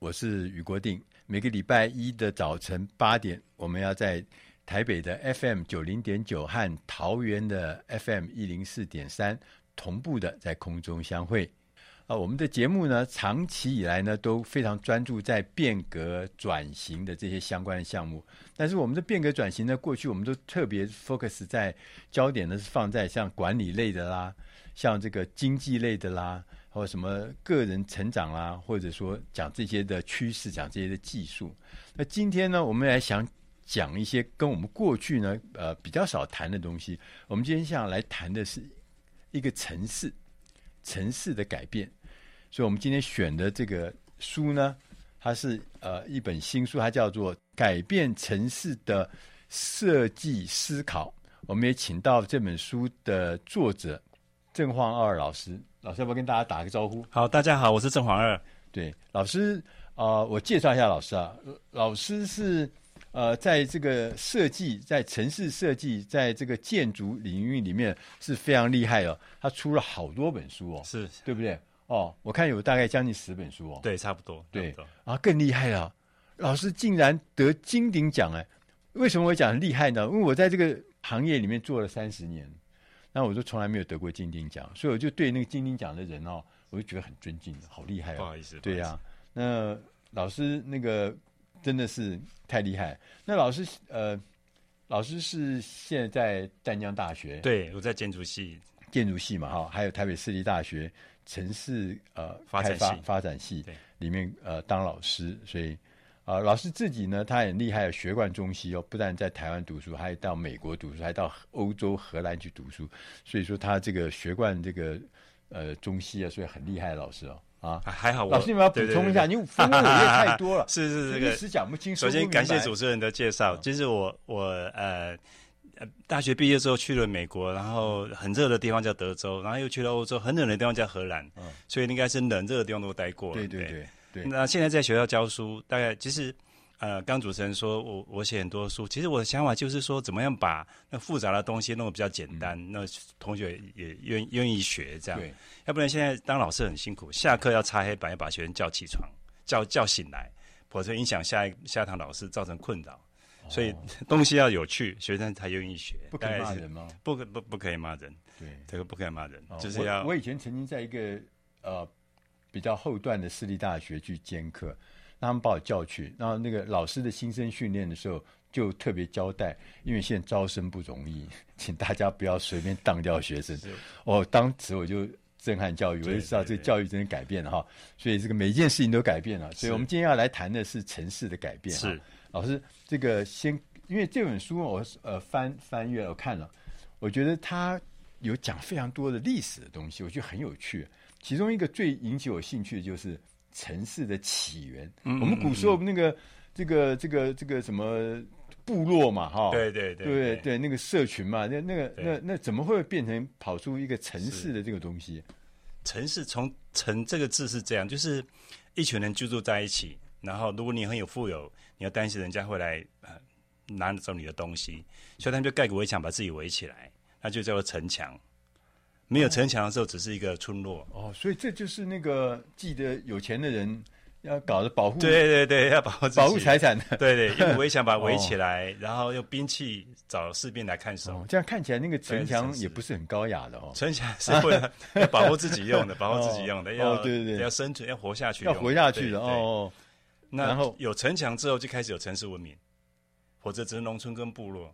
我是宇国定，每个礼拜一的早晨八点，我们要在台北的 FM 九零点九和桃园的 FM 一零四点三同步的在空中相会。啊，我们的节目呢，长期以来呢都非常专注在变革转型的这些相关的项目。但是我们的变革转型呢，过去我们都特别 focus 在焦点呢是放在像管理类的啦，像这个经济类的啦。或什么个人成长啊，或者说讲这些的趋势，讲这些的技术。那今天呢，我们来想讲一些跟我们过去呢，呃，比较少谈的东西。我们今天想来谈的是一个城市，城市的改变。所以我们今天选的这个书呢，它是呃一本新书，它叫做《改变城市的设计思考》。我们也请到这本书的作者郑晃二老师。老师要不要跟大家打个招呼？好，大家好，我是郑晃二。对，老师啊、呃，我介绍一下老师啊。老师是呃，在这个设计，在城市设计，在这个建筑领域里面是非常厉害的。他出了好多本书哦，是对不对？哦，我看有大概将近十本书哦。对，差不多。对，啊，更厉害了，老师竟然得金鼎奖哎！为什么我讲很厉害呢？因为我在这个行业里面做了三十年。那我就从来没有得过金鼎奖，所以我就对那个金鼎奖的人哦，我就觉得很尊敬，好厉害哦。不好意思，对呀、啊。那老师那个真的是太厉害。那老师呃，老师是现在在淡江大学，对，我在建筑系，建筑系嘛哈，还有台北市立大学城市呃发展系发展系里面呃当老师，所以。啊，老师自己呢，他很厉害，有学贯中西哦，不但在台湾读书，还到美国读书，还到欧洲荷兰去读书，所以说他这个学贯这个呃中西啊，所以很厉害的老师哦。啊，还好我，老师你们要补充一下，你丰功伟业太多了，是是这个，一时讲不清楚。首先感谢主持人的介绍，其实我我呃大学毕业之后去了美国，然后很热的地方叫德州，然后又去了欧洲，很冷的地方叫荷兰，嗯，所以应该是冷热的地方都待过了，对对对。对那现在在学校教书，大概其实，呃，刚主持人说我我写很多书，其实我的想法就是说，怎么样把那复杂的东西弄得比较简单，嗯、那同学也愿愿意学这样。对，要不然现在当老师很辛苦，下课要擦黑板，要把学生叫起床，叫叫醒来，否则影响下一下堂老师，造成困扰。哦、所 以东西要有趣，学生才愿意学。不可以骂人吗？不可不不可以骂人。对，这个不可以骂人，哦、就是要我。我以前曾经在一个呃。比较后段的私立大学去兼课，让他们把我叫去，然后那个老师的新生训练的时候就特别交代，因为现在招生不容易，请大家不要随便当掉学生。哦，当时我就震撼教育，我就知道这个教育真的改变了哈。所以这个每一件事情都改变了。所以我们今天要来谈的是城市的改变。是老师，这个先因为这本书我呃翻翻阅了我看了，我觉得它有讲非常多的历史的东西，我觉得很有趣。其中一个最引起我兴趣的就是城市的起源。嗯，我们古时候那个这个这个这个什么部落嘛，哈，对对对对对，那个社群嘛，那那个那那怎么会变成跑出一个城市的这个东西？城市从“城”这个字是这样，就是一群人居住在一起，然后如果你很有富有，你要担心人家会来呃拿走你的东西，所以他们就盖个围墙把自己围起来，那就叫做城墙。没有城墙的时候，只是一个村落。哦，所以这就是那个记得有钱的人要搞的保护，对对对，要保护保护财产的，对对，用围墙把它围起来，然后用兵器找士兵来看守，这样看起来那个城墙也不是很高雅的哦。城墙是为了要保护自己用的，保护自己用的，要对对对，要生存，要活下去，要活下去的哦。那然后有城墙之后，就开始有城市文明，否则只是农村跟部落。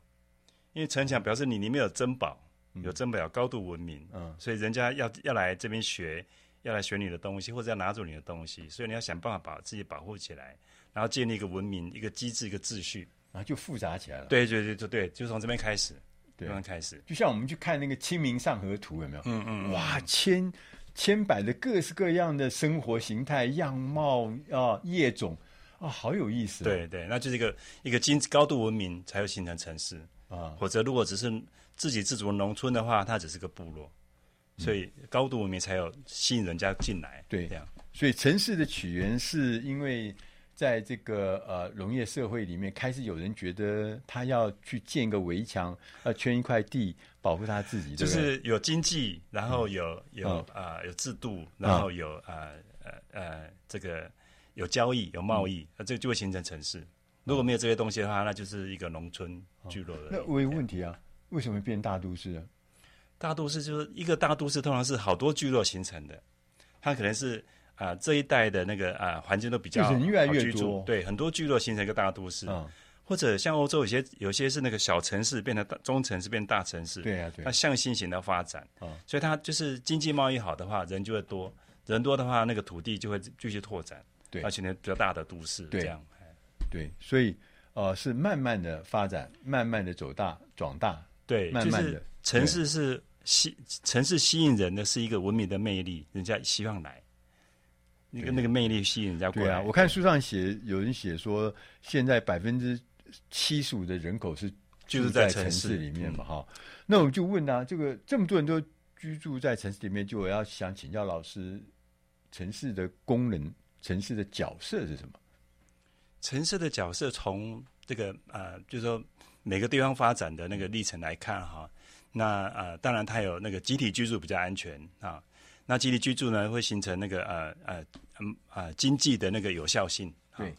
因为城墙表示你里面有珍宝，有这么了高度文明，嗯，所以人家要要来这边学。要来学你的东西，或者要拿走你的东西，所以你要想办法把自己保护起来，然后建立一个文明、一个机制、一个秩序，然后就复杂起来了。对对对对对，就从这边开始，对，这边开始。就像我们去看那个《清明上河图》，有没有？嗯嗯。哇，千千百的各式各样的生活形态、样貌啊、业种啊，好有意思。对对，那就是一个一个经高度文明才会形成城市啊，否则如果只是自给自足的农村的话，它只是个部落。所以高度文明才有吸引人家进来，对，这样。所以城市的起源是因为在这个呃农业社会里面，开始有人觉得他要去建一个围墙，要圈一块地保护他自己，就是有经济，然后有有啊有制度，然后有啊呃呃这个有交易有贸易，那这就会形成城市。如果没有这些东西的话，那就是一个农村聚落的。那我有问题啊，为什么变大都市啊？大都市就是一个大都市，通常是好多聚落形成的。它可能是啊、呃、这一带的那个啊、呃、环境都比较好居住，越来越多，对，很多聚落形成一个大都市。嗯，或者像欧洲有些有些是那个小城市变成大中城市变大城市，对啊，对，它向心型的发展。嗯，所以它就是经济贸易好的话，人就会多，人多的话，那个土地就会继续拓展，对，而且呢比较大的都市这样。对，所以呃是慢慢的发展，慢慢的走大壮大，对，慢慢的城市是。吸城市吸引人的是一个文明的魅力，人家希望来，那个那个魅力吸引人家过来。对啊，我看书上写，有人写说，现在百分之七十五的人口是就是在城市里面嘛，哈、嗯。那我就问啊，这个这么多人都居住在城市里面，就我要想请教老师，城市的功能、城市的角色是什么？城市的角色从这个啊、呃，就是说每个地方发展的那个历程来看，哈。那呃，当然它有那个集体居住比较安全啊。那集体居住呢，会形成那个呃呃嗯啊经济的那个有效性。对。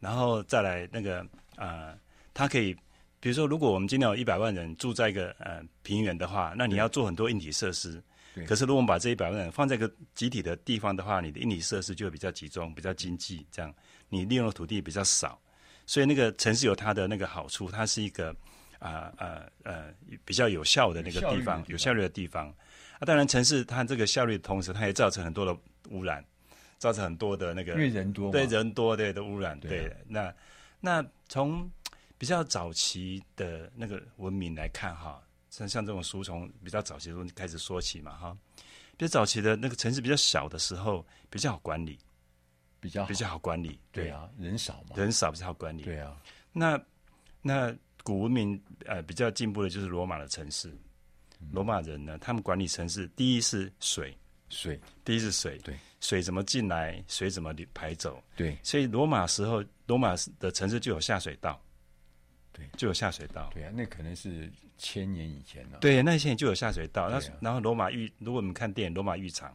然后再来那个呃，它可以，比如说，如果我们今天有一百万人住在一个呃平原的话，那你要做很多硬体设施。对。可是如果我们把这一百万人放在一个集体的地方的话，你的硬体设施就会比较集中，比较经济，这样你利用的土地比较少。所以那个城市有它的那个好处，它是一个。啊呃呃，比较有效的那个地方，有效率的地方。啊，当然城市它这个效率的同时，它也造成很多的污染，造成很多的那个因为人多，对人多对的污染。对，那那从比较早期的那个文明来看哈，像像这种书从比较早期的时候开始说起嘛哈，比较早期的那个城市比较小的时候比较好管理，比较比较好管理。对啊，人少嘛，人少比较好管理。对啊，那那。古文明呃比较进步的就是罗马的城市，罗马人呢，他们管理城市，第一是水，水，第一是水，对，水怎么进来，水怎么排走，对，所以罗马时候，罗马的城市就有下水道，对，就有下水道，对啊，那可能是千年以前了，对，那些年就有下水道，那然后罗马浴，如果我们看电影，罗马浴场，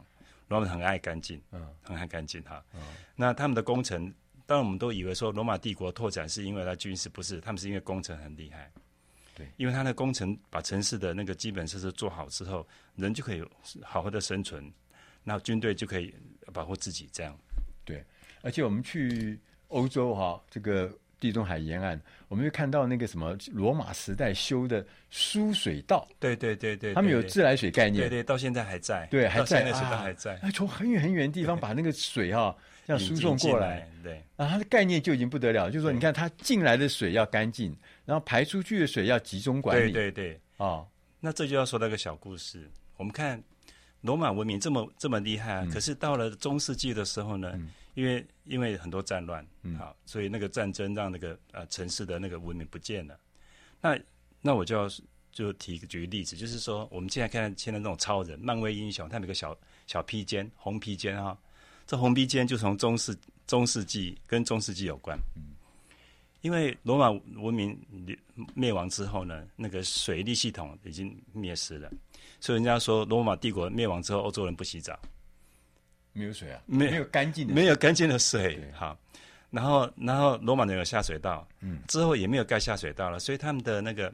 罗马很爱干净，嗯，很爱干净哈，嗯，那他们的工程。当然，我们都以为说罗马帝国拓展是因为它军事，不是，他们是因为工程很厉害。对，因为他的工程把城市的那个基本设施做好之后，人就可以好好的生存，那军队就可以保护自己。这样，对。而且我们去欧洲哈，这个地中海沿岸，我们会看到那个什么罗马时代修的输水道。对对对对，他们有自来水概念。对对，到现在还在。对，还在。那时候还在。啊，从很远很远的地方把那个水哈。要输送过来，来，对，啊，它的概念就已经不得了，就是说，你看它进来的水要干净，然后排出去的水要集中管理，对对对，啊、哦，那这就要说到一个小故事。我们看罗马文明这么这么厉害啊，嗯、可是到了中世纪的时候呢，嗯、因为因为很多战乱，嗯，好，所以那个战争让那个呃城市的那个文明不见了。那那我就要就提举个例子，就是说我们现在看现在那种超人、漫威英雄，他们有个小小披肩、红披肩哈。这红披肩就从中世中世纪跟中世纪有关，因为罗马文明灭亡之后呢，那个水利系统已经灭失了，所以人家说罗马帝国灭亡之后，欧洲人不洗澡，没有水啊，没没有干净的，没有干净的水。好，然后然后罗马人有下水道，嗯，之后也没有盖下水道了，所以他们的那个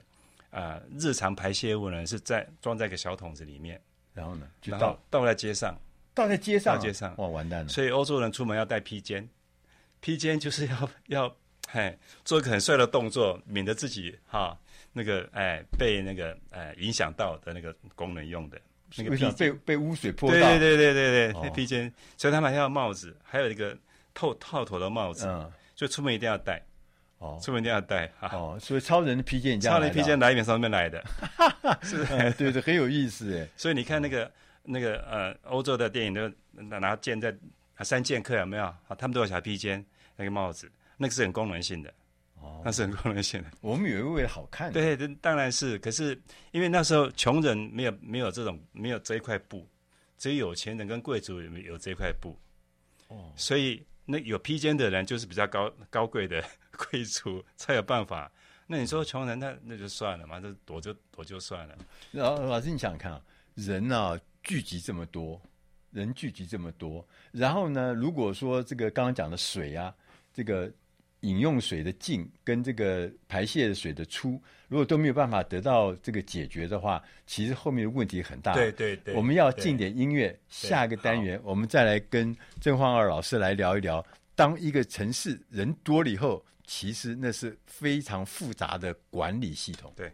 呃日常排泄物呢是在装在一个小桶子里面，然后呢？就倒。倒在街上，倒在街上啊，倒街上。哇，完蛋了。所以欧洲人出门要带披肩，披肩 就是要要嘿做一个很帅的动作，免得自己哈那个哎被那个哎影响到的那个功能用的。那个披被被污水泼到？对对对对对那披肩，所以他们还要帽子，还有一个透套头的帽子，嗯，就出门一定要戴，哦出门一定要戴哈。哦，所以超人的披肩超人披肩哪一边上面来的？是，哎对对，很有意思哎。所以你看那个那个呃，欧洲的电影都拿拿剑在三剑客有没有？啊，他们都有小披肩，那个帽子，那个是很功能性的，哦那是很功能性的。我们以为为了好看，，对，当然是。可是因为那时候穷人没有没有这种没有这一块布，只有有钱人跟贵族有有这块布。哦，所以那有披肩的人就是比较高高贵的贵族才有办法。那你说穷人那那就算了嘛，那躲就躲就算了。然后老师你想想看啊，人啊聚集这么多，人聚集这么多，然后呢，如果说这个刚刚讲的水啊，这个饮用水的进跟这个排泄的水的出，如果都没有办法得到这个解决的话，其实后面的问题很大。对对对，我们要进点音乐，下一个单元我们再来跟郑焕二老师来聊一聊，当一个城市人多了以后，其实那是非常复杂的管理系统。对。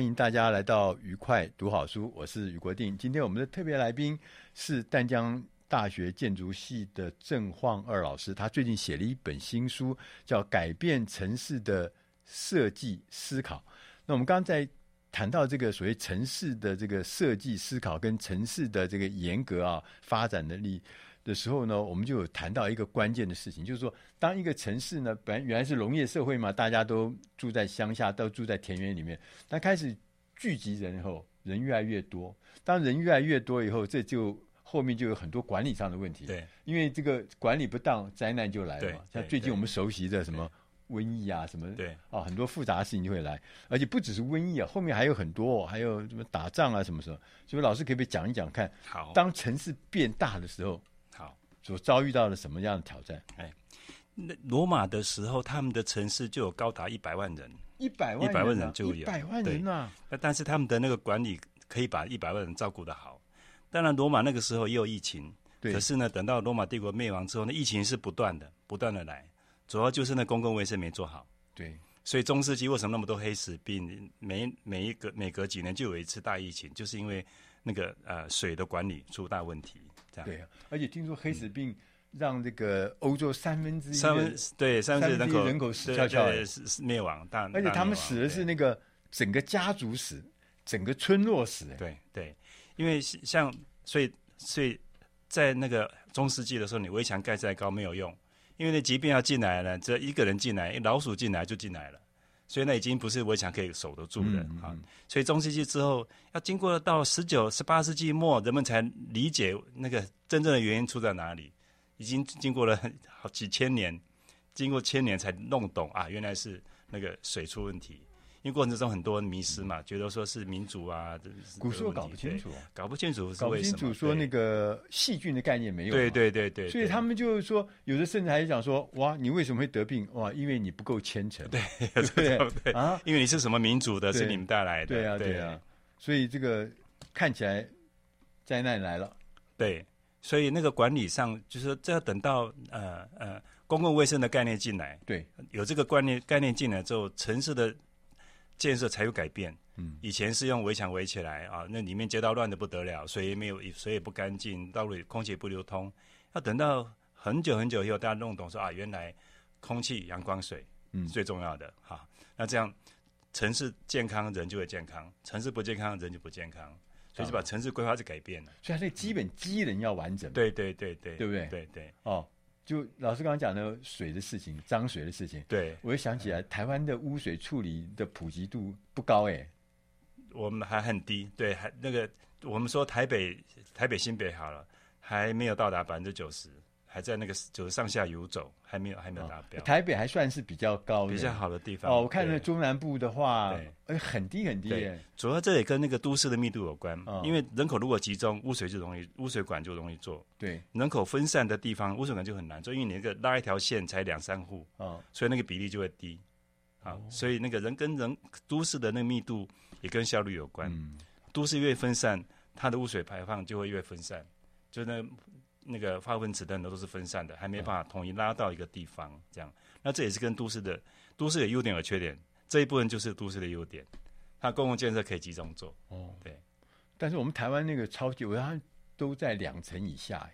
欢迎大家来到愉快读好书，我是余国定。今天我们的特别来宾是淡江大学建筑系的郑晃二老师，他最近写了一本新书，叫《改变城市的设计思考》。那我们刚刚在谈到这个所谓城市的这个设计思考跟城市的这个严格啊发展的力的时候呢，我们就有谈到一个关键的事情，就是说，当一个城市呢，本来原来是农业社会嘛，大家都住在乡下，都住在田园里面，但开始聚集人后，人越来越多，当人越来越多以后，这就后面就有很多管理上的问题。对，因为这个管理不当，灾难就来了嘛。像最近我们熟悉的什么瘟疫啊，什么对啊，很多复杂的事情就会来，而且不只是瘟疫啊，后面还有很多，哦还有什么打仗啊，什么什么。所以老师可不可以讲一讲看？好，当城市变大的时候，好，所遭遇到了什么样的挑战？哎，那罗马的时候，他们的城市就有高达一百万人。一百万、啊，一百万人就有一百万人啊！那但是他们的那个管理可以把一百万人照顾的好。当然，罗马那个时候也有疫情，对。可是呢，等到罗马帝国灭亡之后，那疫情是不断的、不断的来，主要就是那公共卫生没做好。对。所以中世纪为什么那么多黑死病？每每一个每隔几年就有一次大疫情，就是因为那个呃水的管理出大问题。这样。对啊，而且听说黑死病、嗯。让这个欧洲三分之一三分对三分之一人口人口死翘翘，是灭亡，但而且他们死的是那个整个家族死，整个村落死。对对，因为像所以所以在那个中世纪的时候，你围墙盖再高没有用，因为那疾病要进来了，只要一个人进来，老鼠进来就进来了，所以那已经不是围墙可以守得住的啊。所以中世纪之后，要经过到十九、十八世纪末，人们才理解那个真正的原因出在哪里。已经经过了好几千年，经过千年才弄懂啊，原来是那个水出问题。因为过程中很多迷失嘛，觉得说是民族啊，古时候搞不清楚，搞不清楚是为什么？搞不清楚说那个细菌的概念没有。对对对对，所以他们就是说，有的甚至还讲说，哇，你为什么会得病？哇，因为你不够虔诚。对 对对啊，因为你是什么民族的，是你们带来的。对啊对啊，所以这个看起来灾难来了。对。所以那个管理上，就是说这要等到呃呃公共卫生的概念进来，对，有这个观念概念进来之后，城市的建设才有改变。嗯，以前是用围墙围起来啊，那里面街道乱的不得了，水也没有，水也不干净，道路里空气也不流通。要等到很久很久以后，大家弄懂说啊，原来空气、阳光、水，嗯，最重要的哈、啊。那这样城市健康，人就会健康；城市不健康，人就不健康。所以就把城市规划是改变了，所以它这基本机能要完整。对对对对，对不对？对对。哦，就老师刚刚讲的水的事情，脏水的事情。对，我又想起来，台湾的污水处理的普及度不高哎，我们还很低。对，还那个我们说台北台北新北好了，还没有到达百分之九十。还在那个就是上下游走，还没有还没有达标。台北还算是比较高的、比较好的地方。哦，我看那中南部的话，哎，很低很低。对，主要这也跟那个都市的密度有关。因为人口如果集中，污水就容易，污水管就容易做。对，人口分散的地方，污水管就很难做，因为你那个拉一条线才两三户，所以那个比例就会低。啊，所以那个人跟人都市的那个密度也跟效率有关。都市越分散，它的污水排放就会越分散，就那。那个化粪池等等都是分散的，还没办法统一拉到一个地方，这样。那这也是跟都市的都市的优点和缺点，这一部分就是都市的优点，它公共建设可以集中做。哦，对。但是我们台湾那个超级，我它都在两层以下，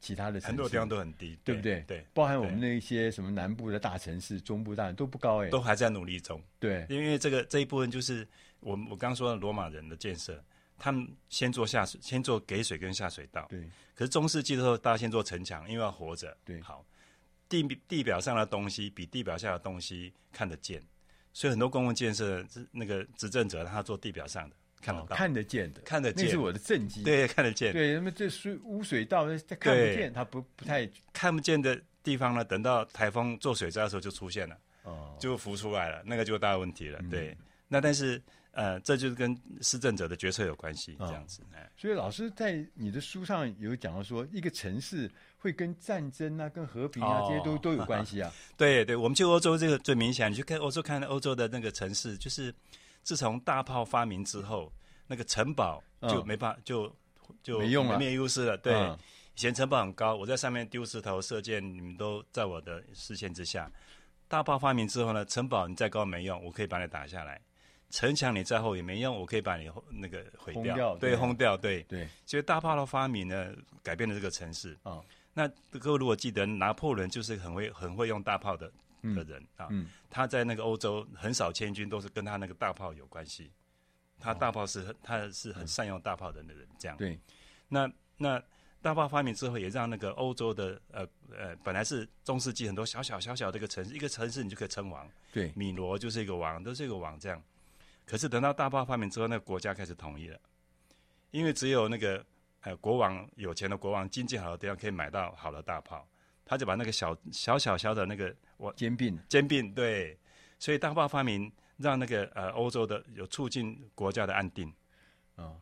其他的很多地方都很低，对不对？对，包含我们那些什么南部的大城市、中部大都不高哎，都还在努力中。对，因为这个这一部分就是我我刚刚说的罗马人的建设。他们先做下水，先做给水跟下水道。对。可是中世纪的时候，大家先做城墙，因为要活着。对。好，地地表上的东西比地表下的东西看得见，所以很多公共建设，那个执政者他做地表上的，看得到、哦、看得见的，看得见。那是我的政绩。对，看得见。对，那么这水污水道看不见，他不不太看不见的地方呢，等到台风做水灾的时候就出现了，哦，就浮出来了，那个就大问题了。嗯、对。那但是。呃，这就是跟施政者的决策有关系，这样子。所以老师在你的书上有讲到说，一个城市会跟战争啊、跟和平啊、哦、这些都都有关系啊。对对，我们去欧洲这个最明显，你去看欧洲，看欧洲的那个城市，就是自从大炮发明之后，那个城堡就没办法，嗯、就就没用了，没优势了。对，嗯、以前城堡很高，我在上面丢石头、射箭，你们都在我的视线之下。大炮发明之后呢，城堡你再高没用，我可以把你打下来。城墙你再厚也没用，我可以把你那个毁掉，掉，对，轰掉，对，对。所以大炮的发明呢，改变了这个城市。哦，那各位如果记得，拿破仑就是很会很会用大炮的的人啊。嗯。他在那个欧洲横扫千军，都是跟他那个大炮有关系。他大炮是很，他是很善用大炮的人，这样。对。那那大炮发明之后，也让那个欧洲的呃呃，本来是中世纪很多小小小小的一个城市，一个城市你就可以称王。对。米罗就是一个王，都是一个王这样。可是等到大炮发明之后，那个国家开始统一了，因为只有那个呃国王有钱的国王，经济好的地方可以买到好的大炮，他就把那个小小小小的那个我兼并。兼并对，所以大炮发明让那个呃欧洲的有促进国家的安定。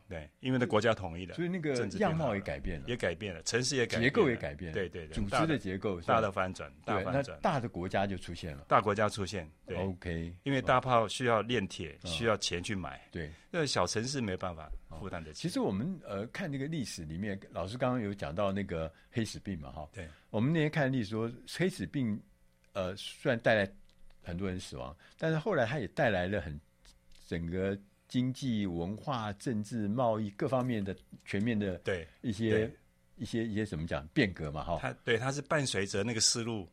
对，因为那国家统一了，所以那个样貌也改变了，也改变了，城市也改变了，结构也改变了，对对对，组织的结构大的翻转，大翻转，大的国家就出现了，大国家出现，对，OK，因为大炮需要炼铁，哦、需要钱去买，对，那小城市没办法负担得起。其实我们呃看那个历史里面，老师刚刚有讲到那个黑死病嘛，哈，对，我们那天看历史说黑死病，呃，虽然带来很多人死亡，但是后来它也带来了很整个。经济、文化、政治、贸易各方面的全面的对一些一些一些怎么讲变革嘛？哈，它对它是伴随着那个丝路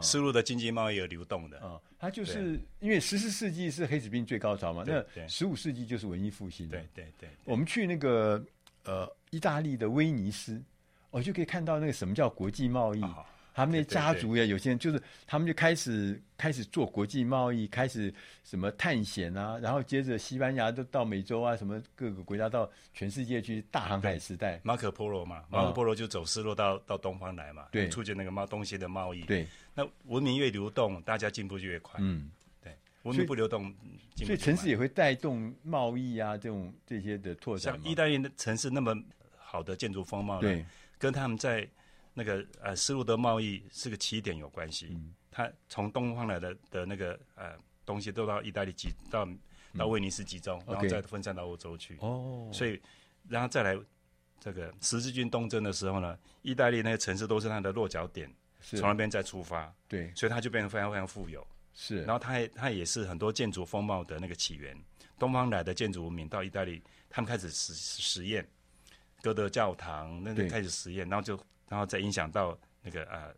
丝路的经济贸易而流动的啊、嗯。它就是因为十四世纪是黑死病最高潮嘛，那十五世纪就是文艺复兴。对对对，我们去那个呃意大利的威尼斯，我就可以看到那个什么叫国际贸易。哦他们那家族呀，有些人就是他们就开始开始做国际贸易，开始什么探险啊，然后接着西班牙都到美洲啊，什么各个国家到全世界去大航海时代。马可波罗嘛，马可波罗就走丝路到到东方来嘛，对，促进那个贸东西的贸易。对，那文明越流动，大家进步就越快。嗯，对，文明不流动，所以，所以城市也会带动贸易啊，这种这些的拓展。像意大利的城市那么好的建筑风貌，对，跟他们在。那个呃，丝路的贸易是个起点有关系。嗯，它从东方来的的那个呃东西都到意大利集到到威尼斯集中，嗯，然后再分散到欧洲去。哦，所以然后再来这个十字军东征的时候呢，意大利那些城市都是它的落脚点，从那边再出发。对，所以它就变得非常非常富有。是，然后它也它也是很多建筑风貌的那个起源。东方来的建筑文明到意大利，他们开始实实验，哥德教堂那个开始实验，然后就。然后再影响到那个呃，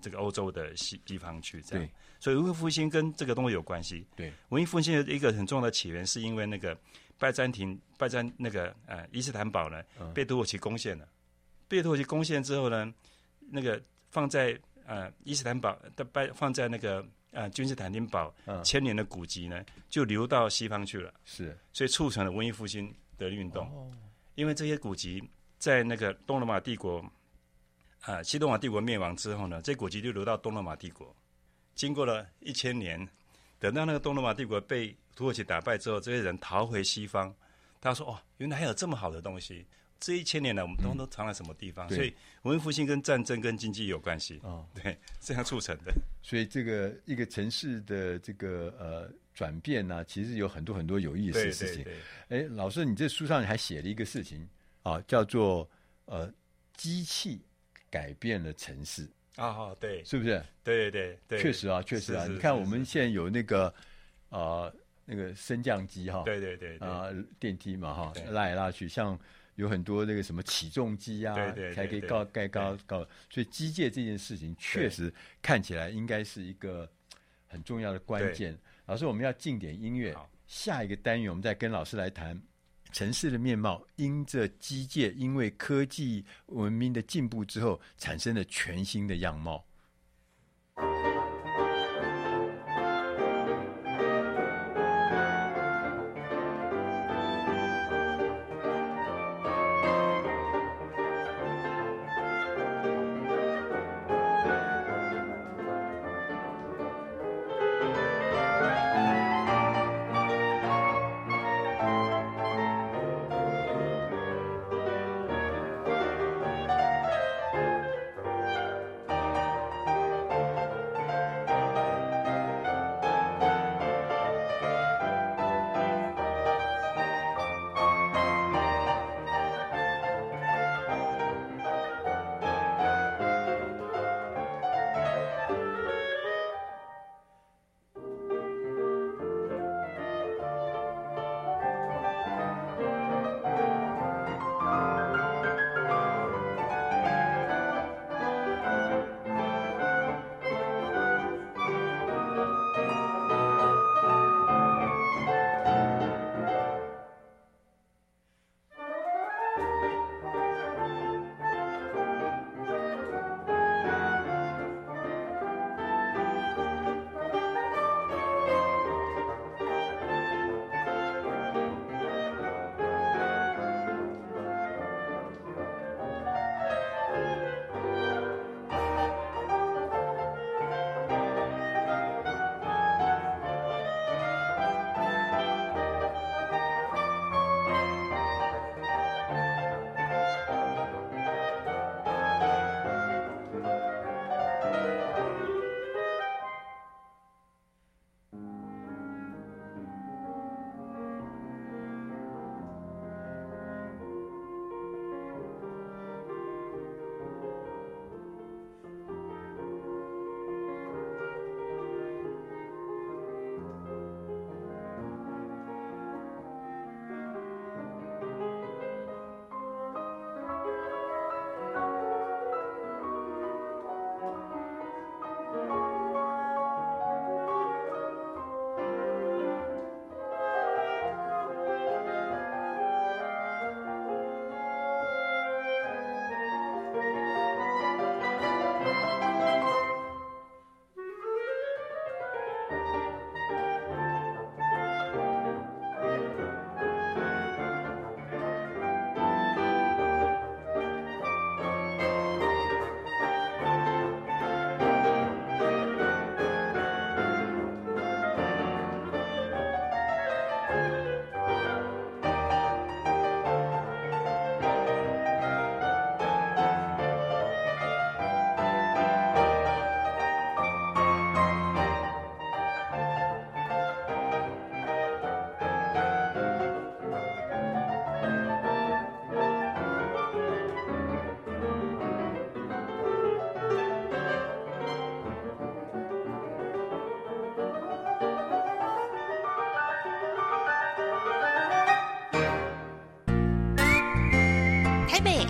这个欧洲的西西方去这样，所以文艺复兴跟这个东西有关系。对，文艺复兴的一个很重要的起源，是因为那个拜占庭拜占那个呃伊斯坦堡呢被土耳其攻陷了，嗯、被土耳其攻陷之后呢，那个放在呃伊斯坦堡的拜放在那个呃君士坦丁堡千年的古籍呢，就流到西方去了。是，所以促成了文艺复兴的运动。哦，因为这些古籍在那个东罗马帝国。啊，西罗马帝国灭亡之后呢，这古籍就流到东罗马帝国。经过了一千年，等到那个东罗马帝国被土耳其打败之后，这些人逃回西方。他说：“哦，原来还有这么好的东西。这一千年来，我们都都藏在什么地方？”嗯、所以文艺复兴跟战争跟经济有关系。哦，对，这样促成的。所以这个一个城市的这个呃转变呢、啊，其实有很多很多有意思的事情。哎，老师，你这书上还写了一个事情啊，叫做呃机器。改变了城市啊、哦，对，是不是？对对对，确实啊，确实啊。你看，我们现在有那个啊、呃，那个升降机哈，对对对，啊、呃，电梯嘛哈，拉来拉去，像有很多那个什么起重机啊，对对，才可以高盖高高。所以机械这件事情确实看起来应该是一个很重要的关键。老师，我们要进点音乐，下一个单元我们再跟老师来谈。城市的面貌，因着机械，因为科技文明的进步之后，产生了全新的样貌。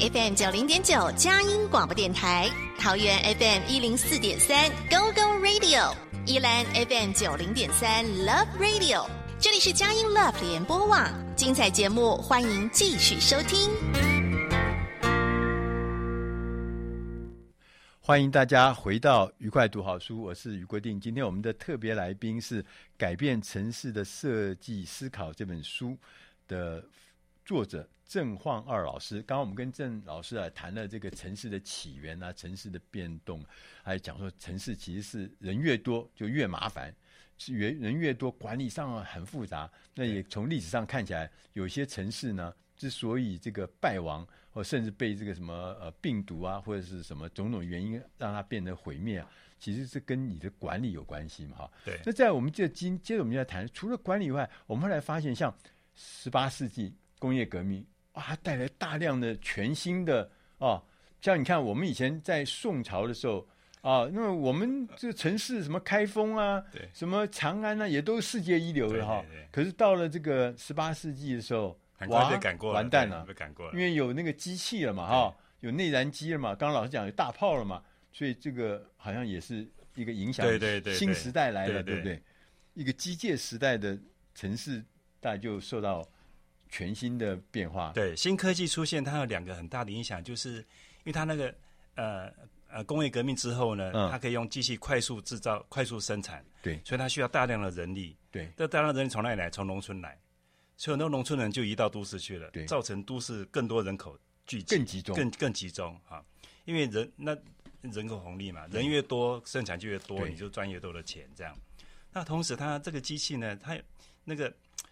FM 九零点九佳音广播电台，桃园 FM 一零四点三 Go Go Radio，宜兰 FM 九零点三 Love Radio，这里是佳音 Love 联播网，精彩节目欢迎继续收听。欢迎大家回到愉快读好书，我是于国定。今天我们的特别来宾是《改变城市的设计思考》这本书的作者郑晃二老师。刚刚我们跟郑老师啊谈了这个城市的起源啊，城市的变动，还讲说城市其实是人越多就越麻烦，是越人越多管理上很复杂。那也从历史上看起来，有些城市呢。之所以这个败亡，或甚至被这个什么呃病毒啊，或者是什么种种原因让它变得毁灭啊，其实是跟你的管理有关系嘛，哈。对。那在我们这今接着我们要谈，除了管理以外，我们后来发现，像十八世纪工业革命啊，带来大量的全新的哦，像你看，我们以前在宋朝的时候啊，那么我们这个城市什么开封啊，对，什么长安啊，也都是世界一流的哈。对对对。可是到了这个十八世纪的时候。很快被赶过了，完蛋了，被赶过了。因为有那个机器了嘛，哈，有内燃机了嘛。刚刚老师讲有大炮了嘛，所以这个好像也是一个影响。对对对，新时代来了，对不对？一个机械时代的城市，大家就受到全新的变化。对，新科技出现，它有两个很大的影响，就是因为它那个呃呃工业革命之后呢，嗯、它可以用机器快速制造、快速生产，对，所以它需要大量的人力。对，这大量的人力从哪里来？从农村来。所以很多农村人就移到都市去了，对，造成都市更多人口聚集，更集中，更更集中啊！因为人那人口红利嘛，人越多，生产就越多，你就赚越多的钱，这样。那同时，它这个机器呢，它那个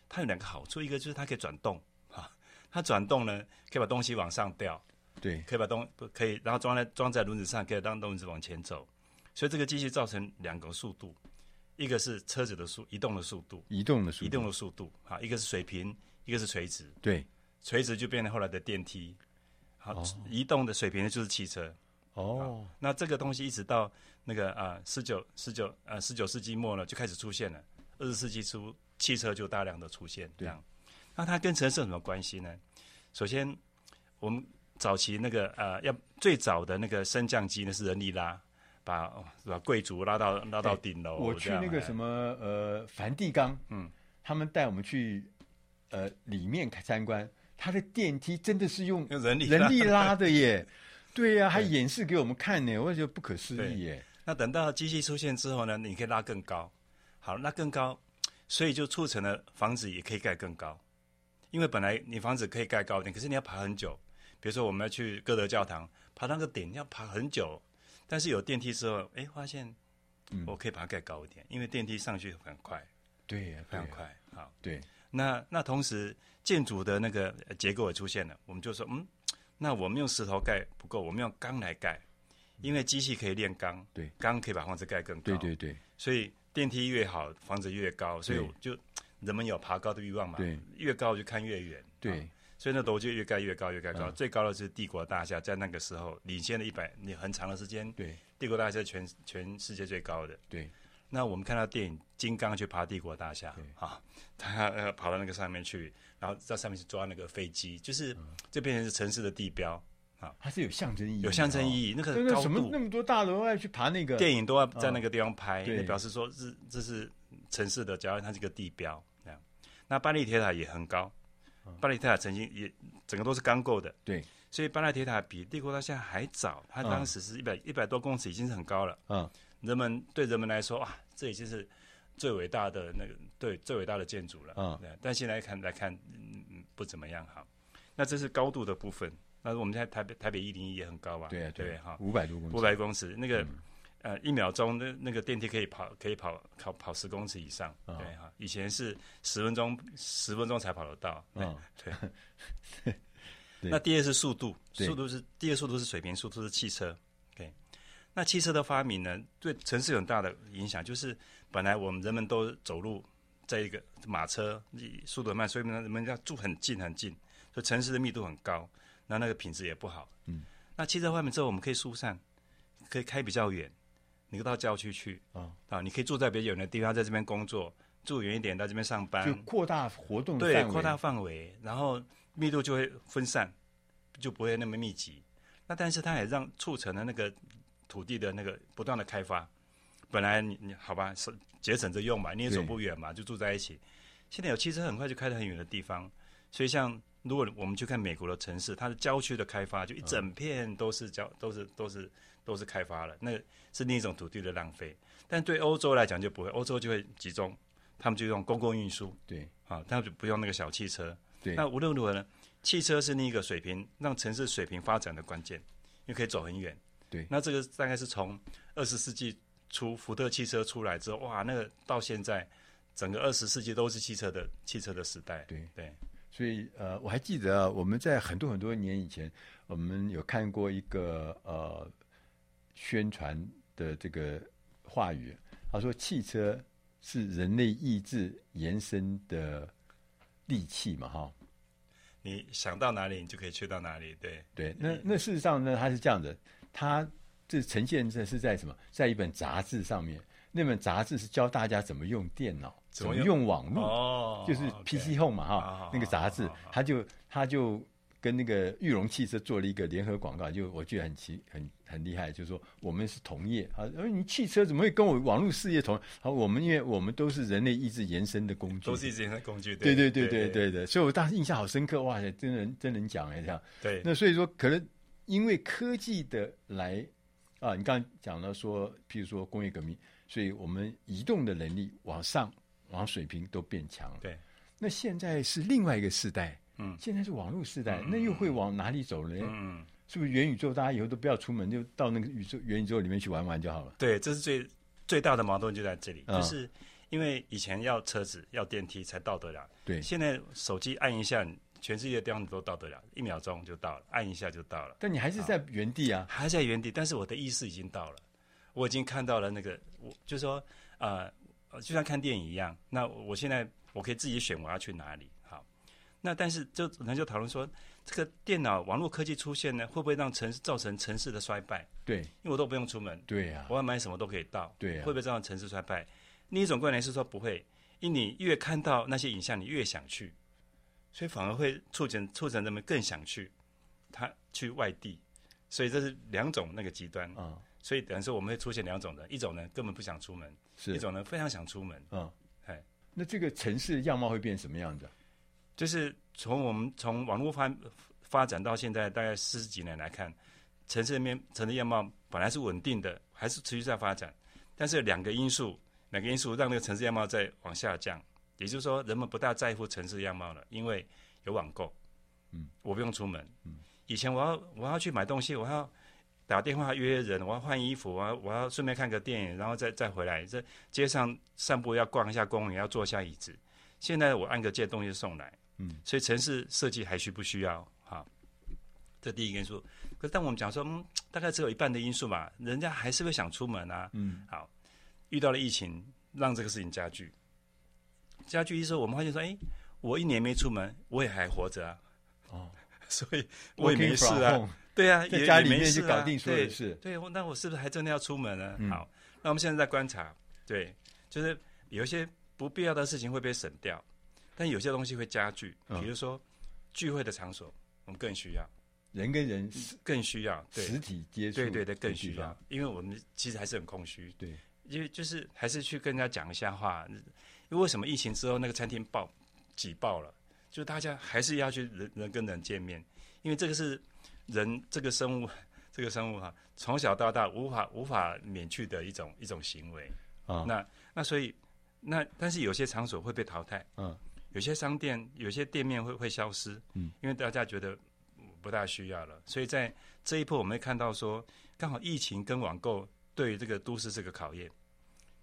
它有两个好处，一个就是它可以转动啊，它转动呢可以把东西往上吊，对，可以把东可以，然后装在装在轮子上，可以让轮子往前走。所以这个机器造成两个速度。一个是车子的速移动的速度，移动的速度，移动的速度，啊，一个是水平，一个是垂直，对，垂直就变成后来的电梯，好，哦、移动的水平的就是汽车，哦，那这个东西一直到那个啊十九十九呃十九世纪末呢就开始出现了，二十世纪初汽车就大量的出现，这样，那它跟城市有什么关系呢？首先，我们早期那个呃要最早的那个升降机呢是人力拉。把是吧？贵族拉到拉到顶楼。我去那个什么呃梵蒂冈，嗯，他们带我们去呃里面参观，它的电梯真的是用人力人力拉的耶。对呀、啊，还演示给我们看呢，我觉得不可思议耶。那等到机器出现之后呢，你可以拉更高，好，拉更高，所以就促成了房子也可以盖更高。因为本来你房子可以盖高一点，可是你要爬很久。比如说我们要去歌德教堂，爬那个顶要爬很久。但是有电梯之后，哎，发现我可以把它盖高一点，嗯、因为电梯上去很快，对呀，非常快。好，对。那那同时建筑的那个结构也出现了，我们就说，嗯，那我们用石头盖不够，我们用钢来盖，因为机器可以炼钢，对，钢可以把房子盖更高，对对对。所以电梯越好，房子越高，所以就人们有爬高的欲望嘛，对，越高就看越远，对。所以那楼就越盖越高，越盖高，嗯。最高的是帝国大厦，在那个时候领先了一百你很长的时间。对，帝国大厦是全全世界最高的。对，那我们看到电影《金刚》去爬帝国大厦，啊，他呃跑到那个上面去，然后在上面去抓那个飞机，就是这变成是城市的地标啊。它是有象征意义，有象征意义。那个高度那什么那么多大楼要去爬那个电影都要在那个地方拍，表示说是这是城市的，假如它是一个地标这样。那巴黎铁塔也很高。巴黎铁塔曾经也整个都是钢构的，对，所以巴黎铁塔比帝国大厦还早，它当时是一百一百多公尺，已经是很高了。嗯，人们对人们来说啊，这已经是最伟大的那个对最伟大的建筑了。嗯，对，但现在看来看，嗯，不怎么样哈。那这是高度的部分，那我们在台北台北一零一也很高吧？对啊，对哈，五百多公尺，五百公尺那个。嗯呃，一秒钟那那个电梯可以跑，可以跑跑跑十公尺以上，哦、对哈。以前是十分钟，十分钟才跑得到。哦、对，对，那第二是速度，速度是第二速度是水平速度是汽车。对。那汽车的发明呢，对城市有很大的影响。就是本来我们人们都走路，在一个马车速度很慢，所以呢人们要住很近很近，所以城市的密度很高，那那个品质也不好。嗯。那汽车外面之后，我们可以疏散，可以开比较远。你到郊区去啊啊！你可以住在比较远的地方，在这边工作；住远一点，到这边上班。就扩大活动。对，扩大范围，然后密度就会分散，就不会那么密集。那但是它也让促成了那个土地的那个不断的开发。本来你你好吧，是节省着用嘛，你也走不远嘛，就住在一起。现在有汽车，很快就开得很远的地方。所以像如果我们去看美国的城市，它的郊区的开发，就一整片都是郊，都是都是都是开发了，那是另一种土地的浪费。但对欧洲来讲就不会，欧洲就会集中，他们就用公共运输，对，啊，他们就不用那个小汽车。对，那无论如何呢，汽车是另一个水平让城市水平发展的关键，因为可以走很远。对，那这个大概是从二十世纪初福特汽车出来之后，哇，那个到现在整个二十世纪都是汽车的汽车的时代。对对，所以呃，我还记得啊，我们在很多很多年以前，我们有看过一个呃宣传的这个话语，他说汽车是人类意志延伸的利器嘛，哈。你想到哪里，你就可以去到哪里。对对，那那事实上呢，它是这样的，它这呈现这是在什么？在一本杂志上面，那本杂志是教大家怎么用电脑，怎么用，网络，哦，就是 PC Home 嘛，哈，那个杂志，他就他就。跟那个裕隆汽车做了一个联合广告，就我觉得很奇很很厉害，就是说我们是同业啊，而你汽车怎么会跟我网络事业同？好，我们因为我们都是人类意志延伸的工具，都是意志延伸工具，对对对对对。对，所以我当时印象好深刻，哇塞，真人真人讲哎这样，对，那所以说可能因为科技的来啊，你刚刚讲到说，譬如说工业革命，所以我们移动的能力往上往水平都变强了，对，那现在是另外一个时代。嗯，现在是网络时代，嗯，那又会往哪里走呢？嗯，是不是元宇宙？大家以后都不要出门，就到那个宇宙元宇宙里面去玩玩就好了。对，这是最最大的矛盾就在这里，嗯，就是因为以前要车子要电梯才到得了，对，现在手机按一下，全世界的地方都到得了，一秒钟就到了，按一下就到了。但你还是在原地啊，还在原地，但是我的意识已经到了，我已经看到了那个，我就是说，呃，就像看电影一样，那我现在我可以自己选我要去哪里。好那但是就人就讨论说，这个电脑网络科技出现呢，会不会让城市造成城市的衰败？对，因为我都不用出门，对呀、啊，我要买什么都可以到，对呀、啊，会不会造成城市衰败？另一种观点是说不会，因为你越看到那些影像，你越想去，所以反而会促成促成人们更想去，他去外地，所以这是两种那个极端啊、嗯。所以等于说我们会出现两种人，一种呢根本不想出门，是一种呢非常想出门。嗯，哎，那这个城市样貌会变什么样子？就是从我们从网络发发展到现在大概四十几年来看，城市里面城市样貌本来是稳定的，还是持续在发展。但是两个因素，两个因素让那个城市样貌在往下降。也就是说，人们不大在乎城市样貌了，因为有网购。嗯，我不用出门。嗯，以前我要我要去买东西，我要打电话约人，我要换衣服，我要我要顺便看个电影，然后再再回来。这街上散步要逛一下公园，要坐下椅子。现在我按个键，东西送来。嗯，所以城市设计还需不需要？哈，这第一个因素。可是当我们讲说，嗯，大概只有一半的因素吧，人家还是会想出门啊。嗯，好，遇到了疫情，让这个事情加剧。加剧一说，我们发现说，哎，我一年没出门，我也还活着啊。哦，所以我也没事啊。对啊，在家里面就搞定所有的事。对，那我是不是还真的要出门呢？嗯，好，那我们现在在观察，对，就是有一些不必要的事情会被省掉。但有些东西会加剧，比如说、嗯、聚会的场所，我们更需要人跟人更需要对实体接触，对对对，更需要，因为我们其实还是很空虚，对，因为就是还是去跟人家讲一下话。因为为什么疫情之后那个餐厅爆挤爆了？就大家还是要去人人跟人见面，因为这个是人这个生物 这个生物哈，从小到大无法无法免去的一种一种行为。啊。那那所以那但是有些场所会被淘汰，嗯。有些商店、有些店面会会消失，嗯，因为大家觉得不大需要了，所以在这一波我们会看到说，刚好疫情跟网购对于这个都市这个考验，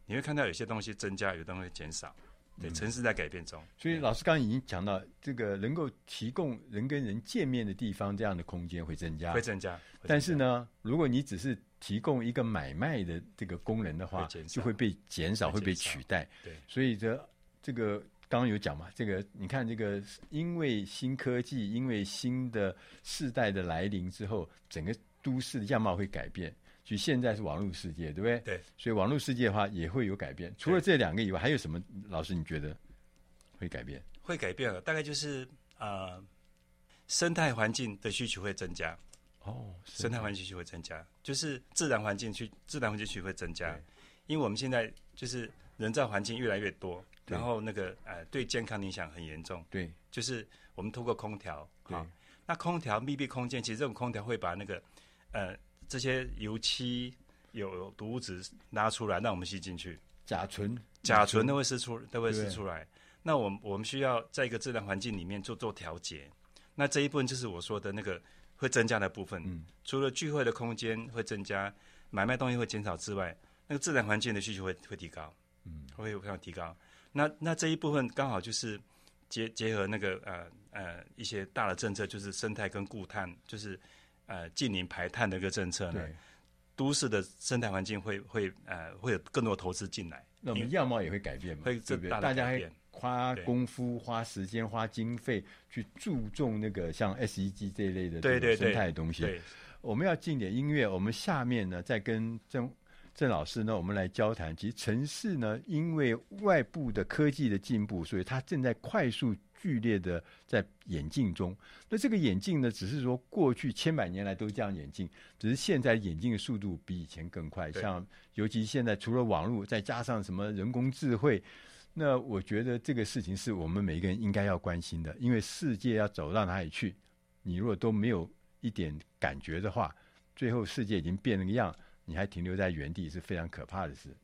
你会看到有些东西增加，有些东西减少，对，城市在改变中。所以老师刚刚已经讲到，这个能够提供人跟人见面的地方，这样的空间会增加，会增加。但是呢，如果你只是提供一个买卖的这个功能的话，就会被减少，会被取代。对，所以这这个。刚刚有讲嘛，这个你看，这个因为新科技，因为新的世代的来临之后，整个都市的样貌会改变。所以现在是网络世界，对不对？对。所以网络世界的话也会有改变。除了这两个以外，还有什么？老师，你觉得会改变？会改变了，大概就是呃，生态环境的需求会增加。哦，生态环境需求会增加，就是自然环境去自然环境需求会增加，因为我们现在就是人造环境越来越多，然后那个呃对健康影响很严重。对，就是我们通过空调，好，那空调密闭空间，其实这种空调会把那个呃这些油漆有毒物质拉出来，让我们吸进去。甲醇、甲醇都会释出，都会释出来。那我们我们需要在一个自然环境里面做做调节。那这一部分就是我说的那个。会增加的部分，嗯，除了聚会的空间会增加，买卖东西会减少之外，那个自然环境的需求会会提高，嗯，会非常提高。那那这一部分刚好就是结结合那个呃呃一些大的政策，就是生态跟固碳，就是呃近零排碳的一个政策呢。都市的生态环境会会呃会有更多投资进来，那我们样貌也会改变嘛，会这大的改变。花功夫、花时间、花经费去注重那个像 SEG 这一类的这种生态的东西。对对对，我们要进点音乐，我们下面呢再跟郑郑老师呢，我们来交谈。其实城市呢，因为外部的科技的进步，所以它正在快速剧烈的在演进中。那这个演进呢，只是说过去千百年来都这样演进，只是现在演进的速度比以前更快。像尤其现在除了网络，再加上什么人工智慧。那我觉得这个事情是我们每一个人应该要关心的，因为世界要走到哪里去，你如果都没有一点感觉的话，最后世界已经变了个样，你还停留在原地是非常可怕的事。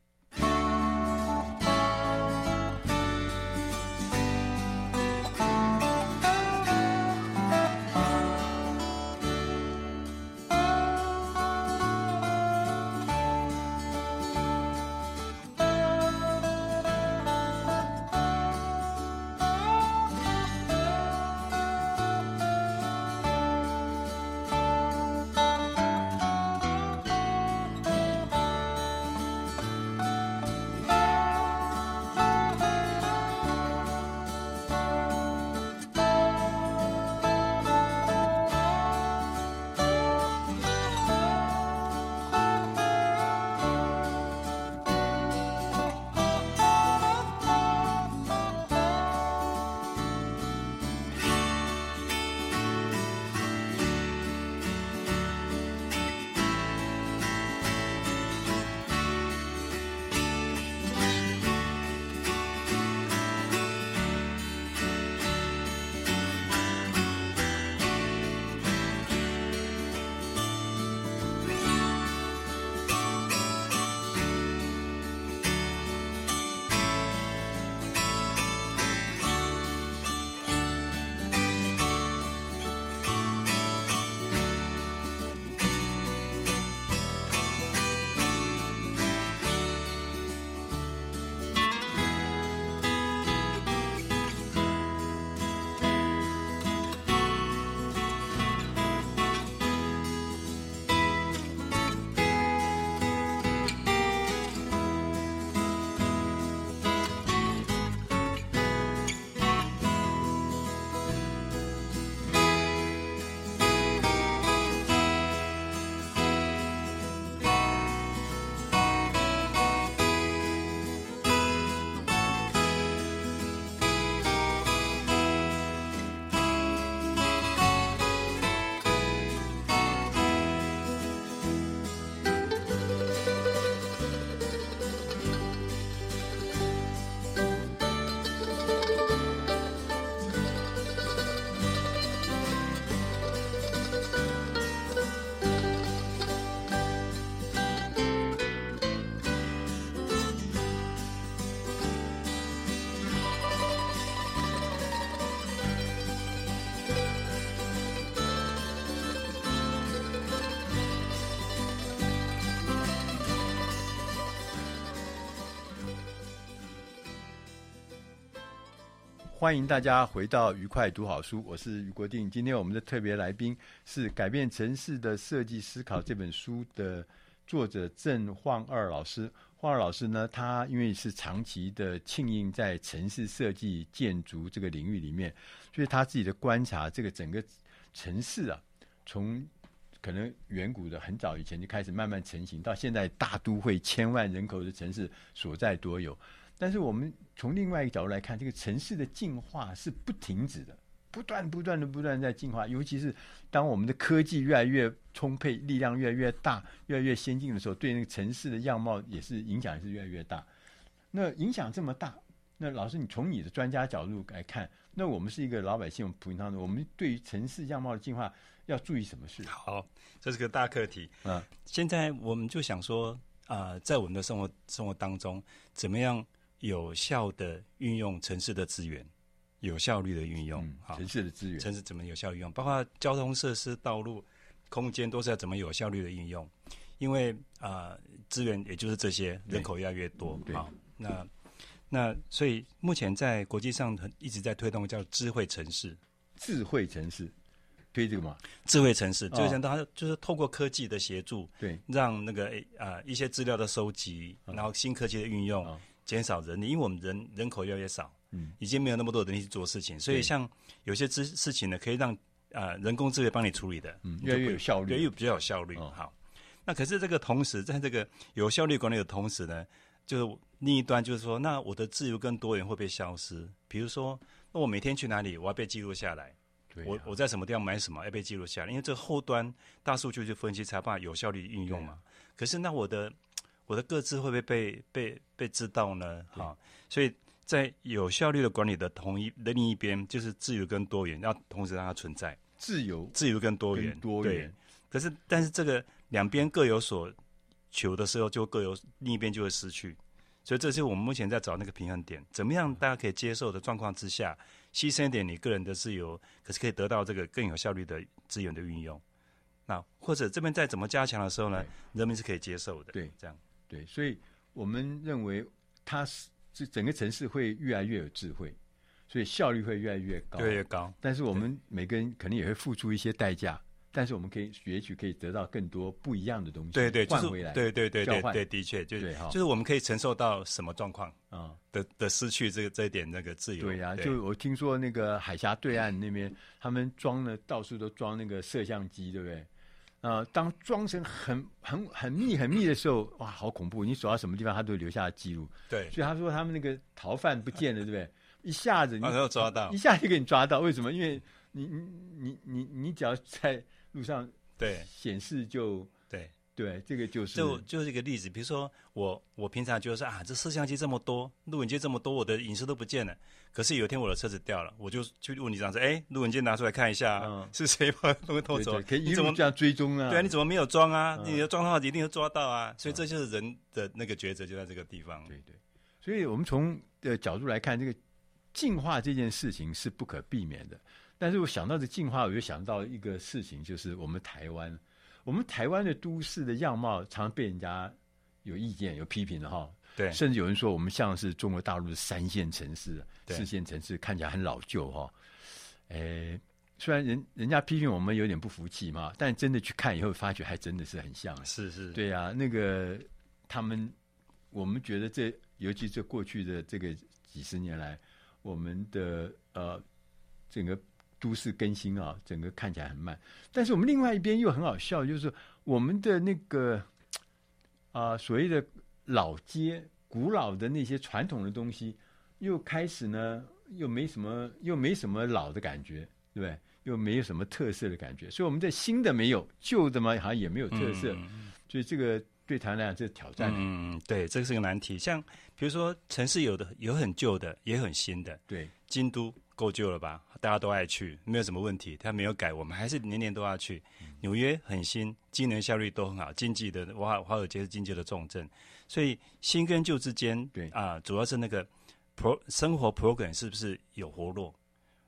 欢迎大家回到愉快读好书，我是俞国定。今天我们的特别来宾是《改变城市的设计思考》这本书的作者郑焕二老师。焕二老师呢，他因为是长期的浸淫在城市设计建筑这个领域里面，所以他自己的观察，这个整个城市啊，从可能远古的很早以前就开始慢慢成型，到现在大都会千万人口的城市所在多有。但是我们从另外一个角度来看，这个城市的进化是不停止的，不断不断的不断在进化，尤其是当我们的科技越来越充沛，力量越来越大，越来越先进的时候，对那个城市的样貌也是影响也是越来越大。那影响这么大，那老师，你从你的专家角度来看，那我们是一个老百姓，普通的，我们对于城市样貌的进化要注意什么事？好，这是个大课题。嗯，现在我们就想说，啊、呃，在我们的生活生活当中，怎么样有效的运用城市的资源？有效率的运用，嗯、城市的资源，城市怎么有效运用？包括交通设施、道路、空间，都是要怎么有效率的运用？因为啊，资、呃、源也就是这些，人口越来越多，好，那那所以目前在国际上很一直在推动叫智慧城市，智慧城市推这个吗？智慧城市，智慧城市它就是透过科技的协助，对，让那个啊、呃、一些资料的收集，然后新科技的运用，减、哦、少人力，因为我们人人口越来越少。嗯，已经没有那么多人力去做事情，所以像有些事事情呢，可以让啊、呃、人工智能帮你处理的，嗯，越来越有效率，越比较有效率。哦、好，那可是这个同时，在这个有效率管理的同时呢，就是另一端就是说，那我的自由跟多元会被消失？比如说，那我每天去哪里，我要被记录下来，对啊、我我在什么地方买什么要被记录下来，因为这个后端大数据去分析才办法有效率运用嘛。可是那我的我的个资会不会被被被知道呢？哈，所以。在有效率的管理的同一的另一边，就是自由跟多元，要同时让它存在。自由、自由跟多元，多元。对。可是，但是这个两边各有所求的时候，就各有另一边就会失去。所以，这是我们目前在找那个平衡点，怎么样大家可以接受的状况之下，牺牲一点你个人的自由，可是可以得到这个更有效率的资源的运用。那或者这边再怎么加强的时候呢，人民是可以接受的。对，这样。对，所以我们认为它是。这整个城市会越来越有智慧，所以效率会越来越高，越来越高。但是我们每个人可能也会付出一些代价，但是我们可以也许可以得到更多不一样的东西，对对，换回来，对对对对对，的确就是就是我们可以承受到什么状况啊的的失去这个这一点那个自由。对呀，就我听说那个海峡对岸那边，他们装了到处都装那个摄像机，对不对？啊、呃，当装成很很很密很密的时候，哇，好恐怖！你走到什么地方，他都留下记录。对，所以他说他们那个逃犯不见了，对不对？一下子你没有抓到，一下就给你抓到。为什么？因为你你你你你只要在路上对显示就对。这个就是就就是一个例子。比如说，我我平常就是说啊，这摄像机这么多，录影机这么多，我的隐私都不见了。可是有一天我的车子掉了，我就去问你这样说：哎，录影机拿出来看一下，嗯、是谁把东西偷走？对对，可以一路这样追踪啊？对啊，你怎么没有装啊？嗯、你要装的话，一定会抓到啊。所以这就是人的那个抉择，就在这个地方。对对，所以我们从的角度来看，这个进化这件事情是不可避免的。但是我想到这进化，我就想到一个事情，就是我们台湾。我们台湾的都市的样貌，常常被人家有意见、有批评的哈。对，甚至有人说我们像是中国大陆的三线城市、四线城市，看起来很老旧哈。诶，虽然人人家批评我们有点不服气嘛，但真的去看以后，发觉还真的是很像。是是。对呀、啊，那个他们，我们觉得这，尤其这过去的这个几十年来，我们的呃整个。都市更新啊，整个看起来很慢，但是我们另外一边又很好笑，就是我们的那个啊、呃、所谓的老街、古老的那些传统的东西，又开始呢，又没什么，又没什么老的感觉，对不对？又没有什么特色的感觉，所以我们的新的没有，旧的嘛好像也没有特色，嗯、所以这个对台湾来讲这是挑战。嗯，对，这个是个难题。像比如说城市有的有很旧的，也很新的，对，京都。够旧了吧？大家都爱去，没有什么问题。它没有改，我们还是年年都要去。纽约很新，机能效率都很好，经济的华华尔街是经济的重镇，所以新跟旧之间，对啊，主要是那个 pro 生活 program 是不是有活络？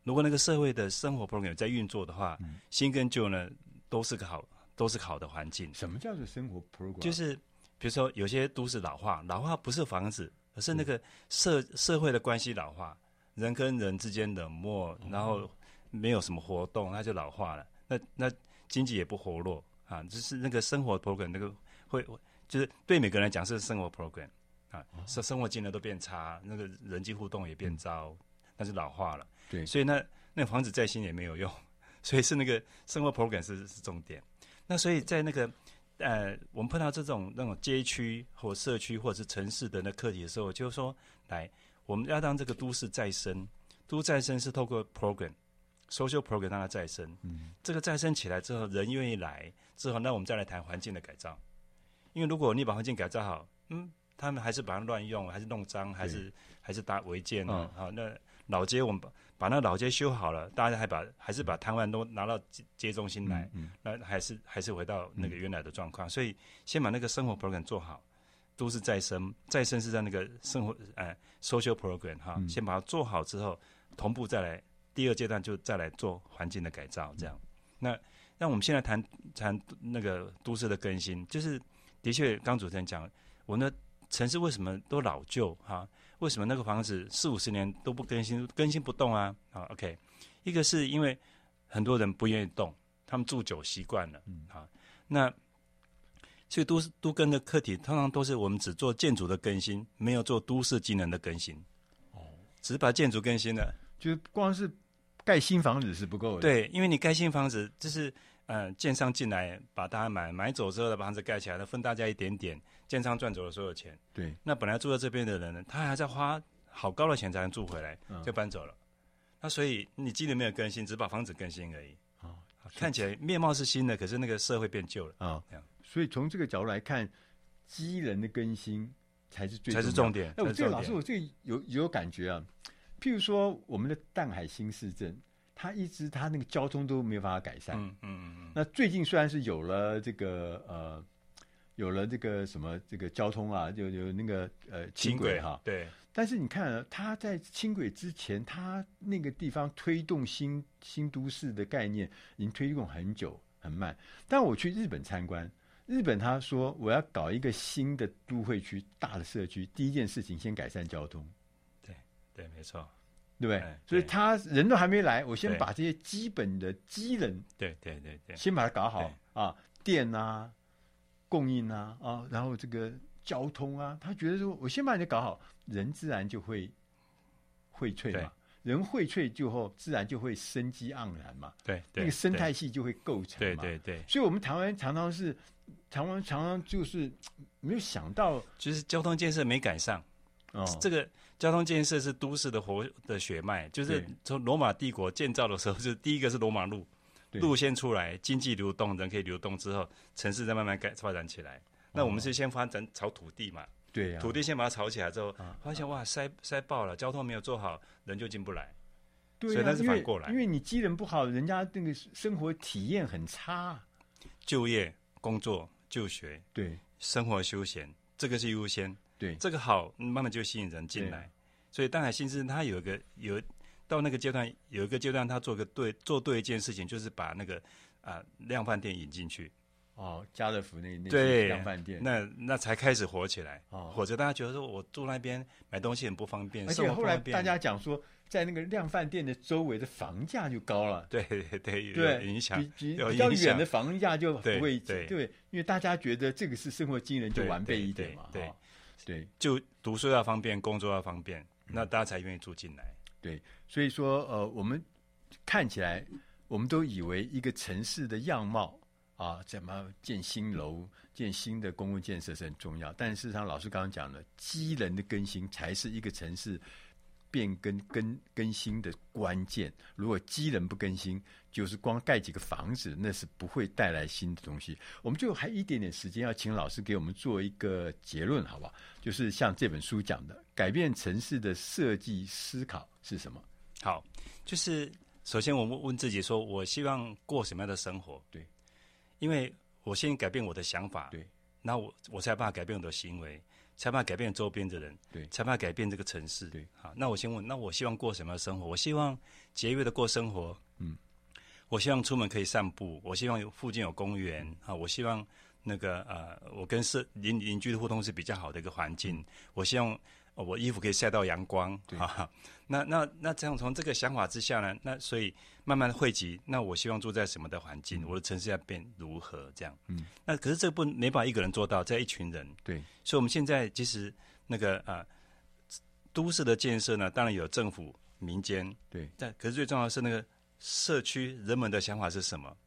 如果那个社会的生活 program 在运作的话，嗯、新跟旧呢都是个好，都是个好的环境。什么叫做生活 program？就是比如说有些都市老化，老化不是房子，而是那个社、嗯、社会的关系老化。人跟人之间冷漠，然后没有什么活动，那就老化了。那那经济也不活络啊，就是那个生活 program 那个会，就是对每个人来讲是生活 program 啊，生生活技能都变差，那个人际互动也变糟，那就老化了。对，所以那那房子再新也没有用，所以是那个生活 program 是是重点。那所以在那个呃，我们碰到这种那种街区或社区或者是城市的那课题的时候，就是说来。我们要让这个都市再生，都再生是透过 program social program 让它再生。嗯，这个再生起来之后，人愿意来之后，那我们再来谈环境的改造。因为如果你把环境改造好，嗯，他们还是把它乱用，还是弄脏，还是还是搭违建啊。好，那老街我们把把那老街修好了，大家还把还是把摊贩都拿到街街中心来，嗯，那还是还是回到那个原来的状况。所以先把那个生活 program 做好。都市再生，再生是在那个生活，哎，social program 哈，嗯、先把它做好之后，同步再来第二阶段就再来做环境的改造，这样。嗯、那那我们现在谈谈那个都市的更新，就是的确，刚主持人讲，我们的城市为什么都老旧哈？为什么那个房子四五十年都不更新，更新不动啊？啊，OK，一个是因为很多人不愿意动，他们住久习惯了，嗯，好，那。所以都市都更的课题，通常都是我们只做建筑的更新，没有做都市机能的更新。哦，只是把建筑更新了，就光是盖新房子是不够的。对，因为你盖新房子，就是呃，建商进来把大家买买走之后的房子盖起来，分大家一点点，建商赚走了所有钱。对，那本来住在这边的人呢，他还在花好高的钱才能住回来，就搬走了。嗯、那所以你机能没有更新，只把房子更新而已。哦，看起来面貌是新的，可是那个社会变旧了啊。哦、这样。所以从这个角度来看，机能的更新才是最才是重点。哎，我这个老师，我这个有有感觉啊。譬如说，我们的淡海新市镇，它一直它那个交通都没有办法改善。嗯嗯嗯。那最近虽然是有了这个呃，有了这个什么这个交通啊，就有那个呃轻轨哈。对。但是你看，它在轻轨之前，它那个地方推动新新都市的概念已经推动很久很慢。但我去日本参观。日本他说，我要搞一个新的都会区，大的社区，第一件事情先改善交通。对对，没错，对不对？所以他人都还没来，我先把这些基本的机能，对对对对，先把它搞好啊，电啊，供应啊啊，然后这个交通啊，他觉得说我先把你搞好，人自然就会荟萃嘛。人荟萃就后，自然就会生机盎然嘛。对，那个生态系就会构成嘛。对对对。所以，我们台湾常常是。台湾常常就是 没有想到，就是交通建设没赶上。哦，这个交通建设是都市的活的血脉，就是从罗马帝国建造的时候，就是第一个是罗马路，路先出来，经济流动，人可以流动之后，城市再慢慢改发展起来。那我们是先发展炒土地嘛？对，土地先把它炒起来之后，发现哇塞塞爆了，交通没有做好，人就进不来。对，所以它是反过来，因为你机能不好，人家那个生活体验很差，就业工作。就学对生活休闲，这个是优先对这个好，慢慢就吸引人进来。所以淡海新市它有一个有到那个阶段，有一个阶段，他做个对做对一件事情，就是把那个啊、呃、量贩店引进去。哦，家乐福那那对量贩店，那那才开始火起来。哦，或者大家觉得说我住那边买东西很不方便，而且后来大家讲说。在那个量贩店的周围的房价就高了，对对对，有影响，比比较远的房价就不会对，对，因为大家觉得这个是生活机能就完备一点嘛，对对，就读书要方便，工作要方便，那大家才愿意住进来。对，所以说呃，我们看起来我们都以为一个城市的样貌啊，怎么建新楼、建新的公共建设是很重要，但事实上，老师刚刚讲了机能的更新才是一个城市。变更更更新的关键，如果机能不更新，就是光盖几个房子，那是不会带来新的东西。我们最后还一点点时间，要请老师给我们做一个结论，好不好？就是像这本书讲的，改变城市的设计思考是什么？好，就是首先我们问自己说，我希望过什么样的生活？对，因为我先改变我的想法，对，那我我才办法改变我的行为。才怕改变周边的人，对，才怕改变这个城市，对。好，那我先问，那我希望过什么样的生活？我希望节约的过生活，嗯。我希望出门可以散步，我希望有附近有公园，啊，我希望那个呃，我跟社邻邻居的互动是比较好的一个环境，嗯、我希望。哦，我衣服可以晒到阳光，对啊，那那那这样从这个想法之下呢，那所以慢慢的汇集，那我希望住在什么的环境，嗯、我的城市要变如何这样？嗯，那可是这不没办法一个人做到，在一群人，对，所以我们现在其实那个啊，都市的建设呢，当然有政府、民间，对，但可是最重要的是那个社区人们的想法是什么？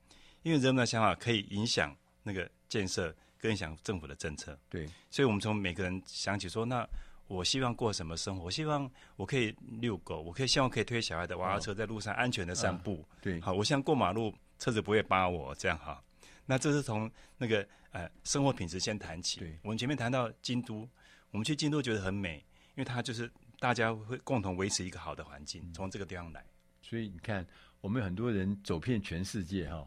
因为人们的想法可以影响那个建设，跟影响政府的政策，对，所以我们从每个人想起说那。我希望过什么生活？我希望我可以遛狗，我可以希望可以推小孩的娃娃车在路上安全的散步。啊、对，好，我希望过马路车子不会扒我，这样哈。那这是从那个呃生活品质先谈起。对，我们前面谈到京都，我们去京都觉得很美，因为它就是大家会共同维持一个好的环境，从这个地方来。所以你看，我们很多人走遍全世界哈，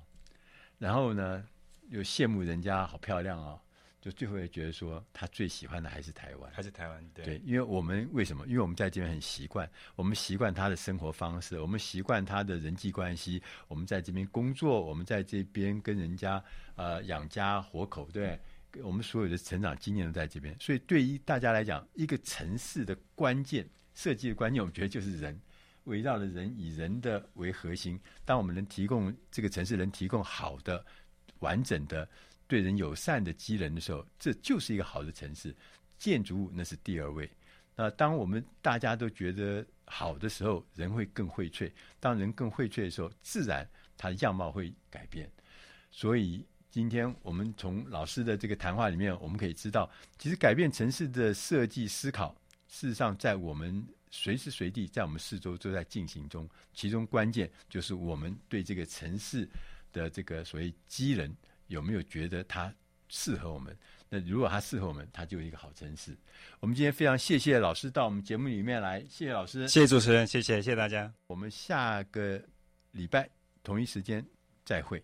然后呢又羡慕人家好漂亮啊。就最后也觉得说，他最喜欢的还是台湾，还是台湾，对，对，因为我们为什么？因为我们在这边很习惯，我们习惯他的生活方式，我们习惯他的人际关系，我们在这边工作，我们在这边跟人家呃养家活口，对，我们所有的成长经验都在这边。所以对于大家来讲，一个城市的关键设计的关键，我们觉得就是人，围绕着人，以人的为核心。当我们能提供这个城市能提供好的、完整的。对人友善的机能的时候，这就是一个好的城市。建筑物那是第二位。那当我们大家都觉得好的时候，人会更荟萃。当人更荟萃的时候，自然它的样貌会改变。所以今天我们从老师的这个谈话里面，我们可以知道，其实改变城市的设计思考，事实上在我们随时随地，在我们四周都在进行中。其中关键就是我们对这个城市的这个所谓机能。有没有觉得它适合我们？那如果它适合我们，它就是一个好城市。我们今天非常谢谢老师到我们节目里面来，谢谢老师，谢谢主持人，谢谢谢谢大家。我们下个礼拜同一时间再会。